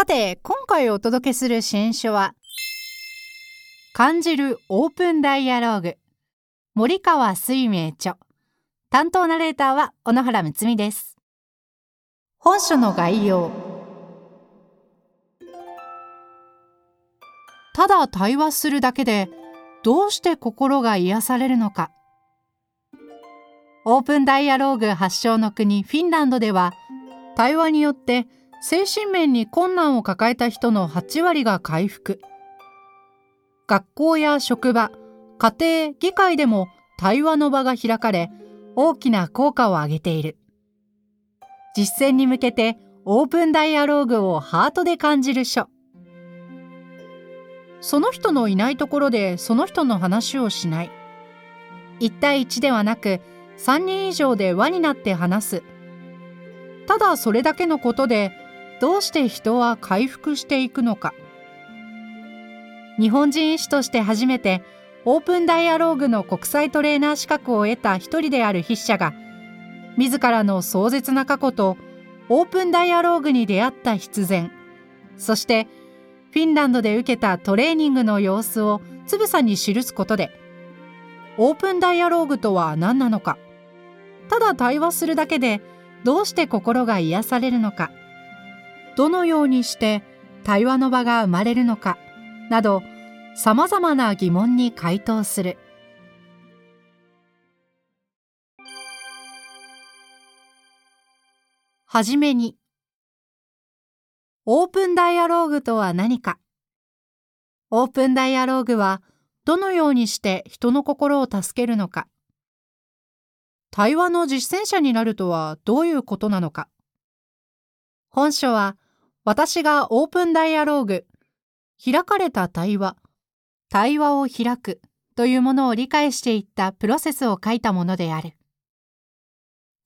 さて今回お届けする新書は感じるオープンダイアローグ。森川水明著。担当ナレーターは小野原睦美です。本書の概要。ただ対話するだけでどうして心が癒されるのか。オープンダイアローグ発祥の国フィンランドでは対話によって精神面に困難を抱えた人の8割が回復。学校や職場家庭議会でも対話の場が開かれ大きな効果を上げている。実践に向けてオープンダイアローグをハートで感じる書。その人のいないところでその人の話をしない。1対1ではなく3人以上で輪になって話す。ただそれだけのことでどうして人は回復していくのか。日本人医師として初めてオープンダイアローグの国際トレーナー資格を得た一人である筆者が自らの壮絶な過去とオープンダイアローグに出会った必然そしてフィンランドで受けたトレーニングの様子をつぶさに記すことでオープンダイアローグとは何なのか。ただ対話するだけでどうして心が癒されるのか。どのようにして対話の場が生まれるのかなどさまざまな疑問に回答する。はじめにオープンダイアローグとは何か。オープンダイアローグはどのようにして人の心を助けるのか。対話の実践者になるとはどういうことなのか。本書は私がオープンダイアローグ、開かれた対話、対話を開くというものを理解していったプロセスを書いたものである。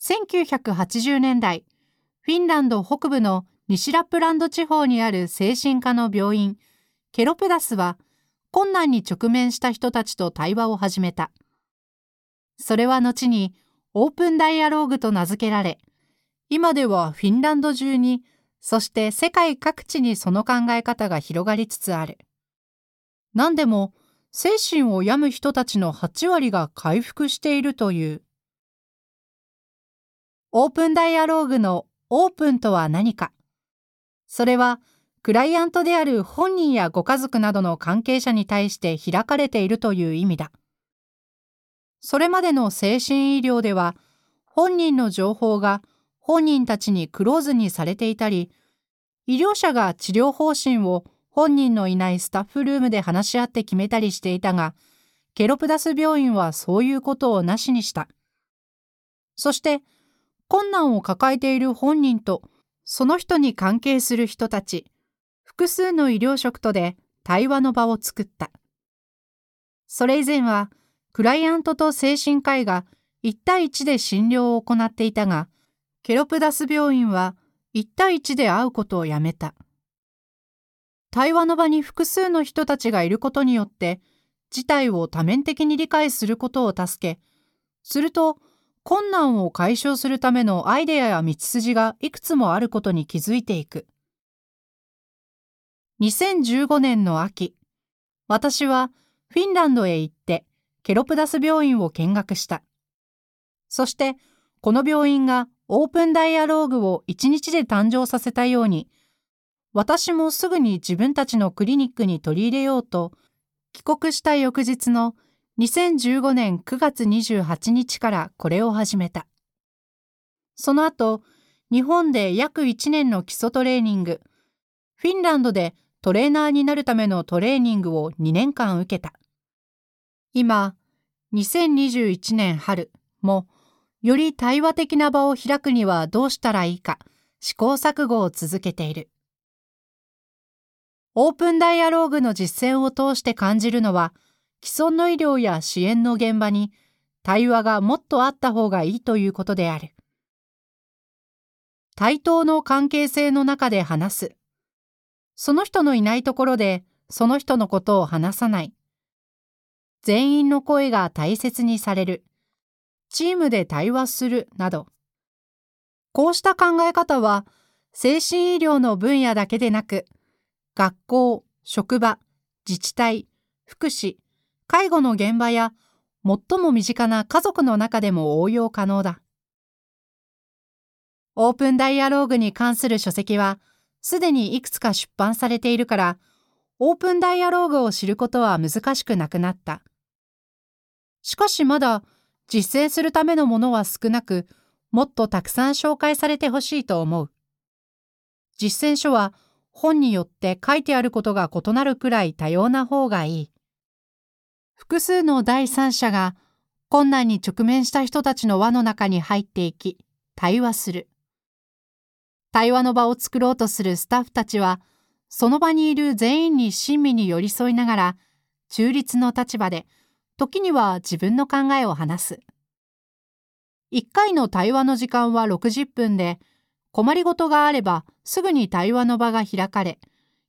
1980年代、フィンランド北部の西ラップランド地方にある精神科の病院、ケロプダスは、困難に直面した人たちと対話を始めた。それは後にオープンダイアローグと名付けられ、今ではフィンランド中にそして世界各地にその考え方が広がりつつある。何でも精神を病む人たちの8割が回復しているという。オープンダイアローグのオープンとは何か。それはクライアントである本人やご家族などの関係者に対して開かれているという意味だ。それまでの精神医療では本人の情報が本人たちにクローズにされていたり、医療者が治療方針を本人のいないスタッフルームで話し合って決めたりしていたが、ケロプダス病院はそういうことをなしにした。そして、困難を抱えている本人と、その人に関係する人たち、複数の医療職とで対話の場を作った。それ以前は、クライアントと精神科医が1対1で診療を行っていたが、ケロプダス病院は1対1で会うことをやめた。対話の場に複数の人たちがいることによって、事態を多面的に理解することを助け、すると、困難を解消するためのアイデアや道筋がいくつもあることに気づいていく。2015年の秋、私はフィンランドへ行ってケロプダス病院を見学した。そして、この病院がオープンダイアローグを1日で誕生させたように、私もすぐに自分たちのクリニックに取り入れようと、帰国した翌日の2015年9月28日からこれを始めた。その後、日本で約1年の基礎トレーニング、フィンランドでトレーナーになるためのトレーニングを2年間受けた。今、2021年春もより対話的な場を開くにはどうしたらいいか試行錯誤を続けている。オープンダイアローグの実践を通して感じるのは、既存の医療や支援の現場に対話がもっとあった方がいいということである。対等の関係性の中で話す。その人のいないところでその人のことを話さない。全員の声が大切にされる。チームで対話するなど。こうした考え方は精神医療の分野だけでなく、学校、職場、自治体、福祉、介護の現場や最も身近な家族の中でも応用可能だ。オープンダイアローグに関する書籍は、すでにいくつか出版されているから、オープンダイアローグを知ることは難しくなくなった。しかしまだ実践するためのものは少なく、もっとたくさん紹介されてほしいと思う。実践書は本によって書いてあることが異なるくらい多様な方がいい。複数の第三者が困難に直面した人たちの輪の中に入っていき、対話する。対話の場を作ろうとするスタッフたちは、その場にいる全員に親身に寄り添いながら、中立の立場で、時には自分の考えを話す。1回の対話の時間は60分で、困りごとがあればすぐに対話の場が開かれ、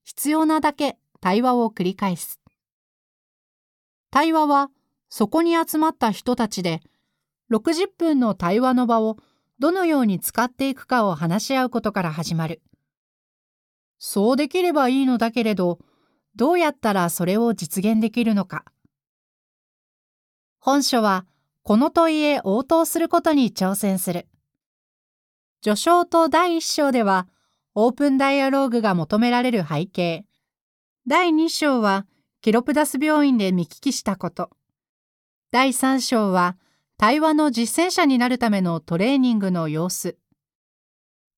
必要なだけ対話を繰り返す。対話はそこに集まった人たちで、60分の対話の場をどのように使っていくかを話し合うことから始まる。そうできればいいのだけれど、どうやったらそれを実現できるのか。本書は、この問いへ応答することに挑戦する。序章と第1章では、オープンダイアローグが求められる背景。第2章は、ケロプダス病院で見聞きしたこと。第3章は、対話の実践者になるためのトレーニングの様子。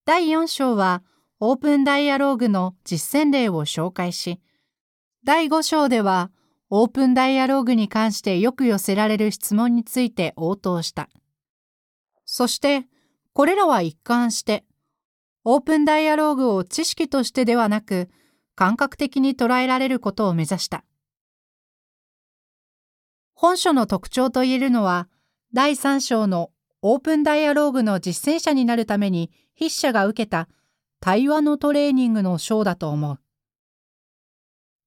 第4章は、オープンダイアローグの実践例を紹介し、第5章では、オープンダイアローグに関してよく寄せられる質問について応答した。そして、これらは一貫して、オープンダイアローグを知識としてではなく、感覚的に捉えられることを目指した。本書の特徴と言えるのは、第3章のオープンダイアローグの実践者になるために筆者が受けた対話のトレーニングの章だと思う。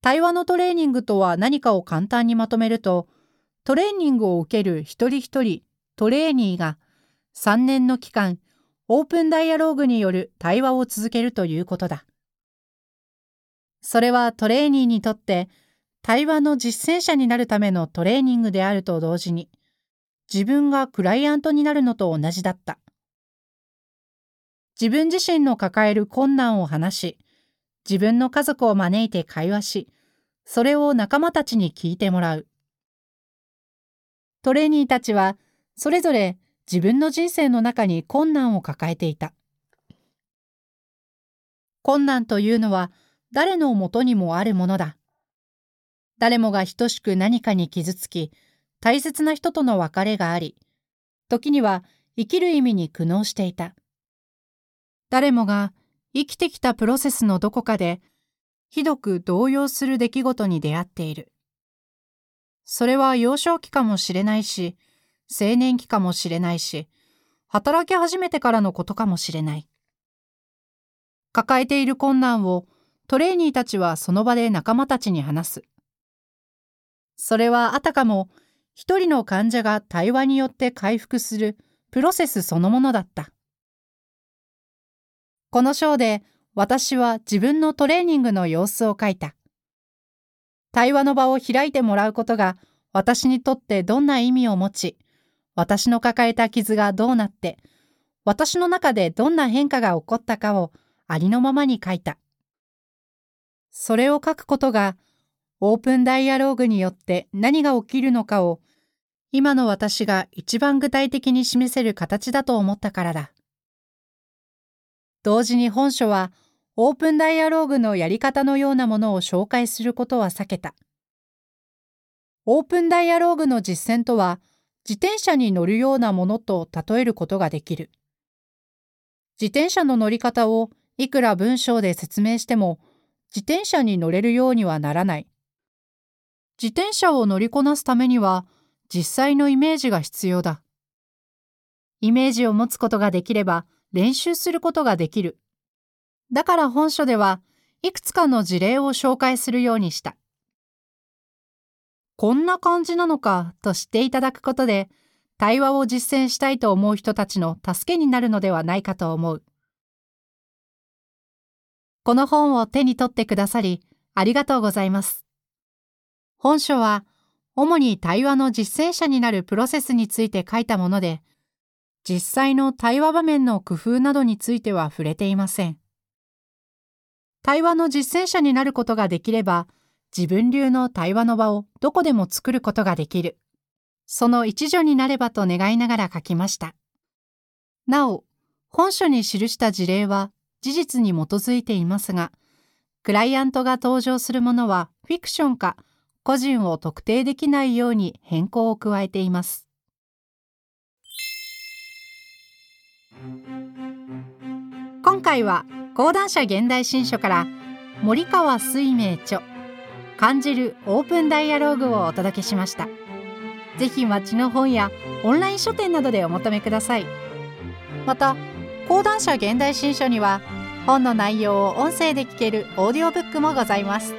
対話のトレーニングとは何かを簡単にまとめると、トレーニングを受ける一人一人トレーニーが3年の期間、オープンダイアローグによる対話を続けるということだ。それはトレーニーにとって対話の実践者になるためのトレーニングであると同時に、自分がクライアントになるのと同じだった。自分自身の抱える困難を話し、自分の家族を招いて会話し、それを仲間たちに聞いてもらう。トレーニーたちは、それぞれ自分の人生の中に困難を抱えていた。困難というのは誰のもとにもあるものだ。誰もが等しく何かに傷つき、大切な人との別れがあり、時には生きる意味に苦悩していた。誰もが生きてきたプロセスのどこかで、ひどく動揺する出来事に出会っている。それは幼少期かもしれないし、青年期かもしれないし、働き始めてからのことかもしれない。抱えている困難をトレーニーたちはその場で仲間たちに話す。それはあたかも一人の患者が対話によって回復するプロセスそのものだった。この章で私は自分のトレーニングの様子を書いた。対話の場を開いてもらうことが私にとってどんな意味を持ち、私の抱えた傷がどうなって、私の中でどんな変化が起こったかをありのままに書いた。それを書くことが、オープンダイアローグによって何が起きるのかを今の私が一番具体的に示せる形だと思ったからだ。同時に本書はオープンダイアローグのやり方のようなものを紹介することは避けた。オープンダイアローグの実践とは自転車に乗るようなものと例えることができる。自転車の乗り方をいくら文章で説明しても自転車に乗れるようにはならない。自転車を乗りこなすためには実際のイメージが必要だ。イメージを持つことができれば練習することができる。だから本書ではいくつかの事例を紹介するようにした。こんな感じなのかと知っていただくことで、対話を実践したいと思う人たちの助けになるのではないかと思う。この本を手に取ってくださり、ありがとうございます。本書は、主に対話の実践者になるプロセスについて書いたもので、実際の対話場面の工夫などについては触れていません。対話の実践者になることができれば、自分流の対話の場をどこでも作ることができる。その一助になればと願いながら書きました。なお、本書に記した事例は事実に基づいていますが、クライアントが登場するものはフィクションか個人を特定できないように変更を加えています。今回は講談社現代新書から森川水明著感じるオープンダイアローグをお届けしました。ぜひ町の本やオンライン書店などでお求めください。また講談社現代新書には本の内容を音声で聞けるオーディオブックもございます。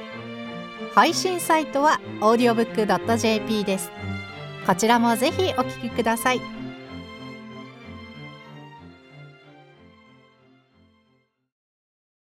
配信サイトは audiobook.jp です。こちらもぜひお聞きください。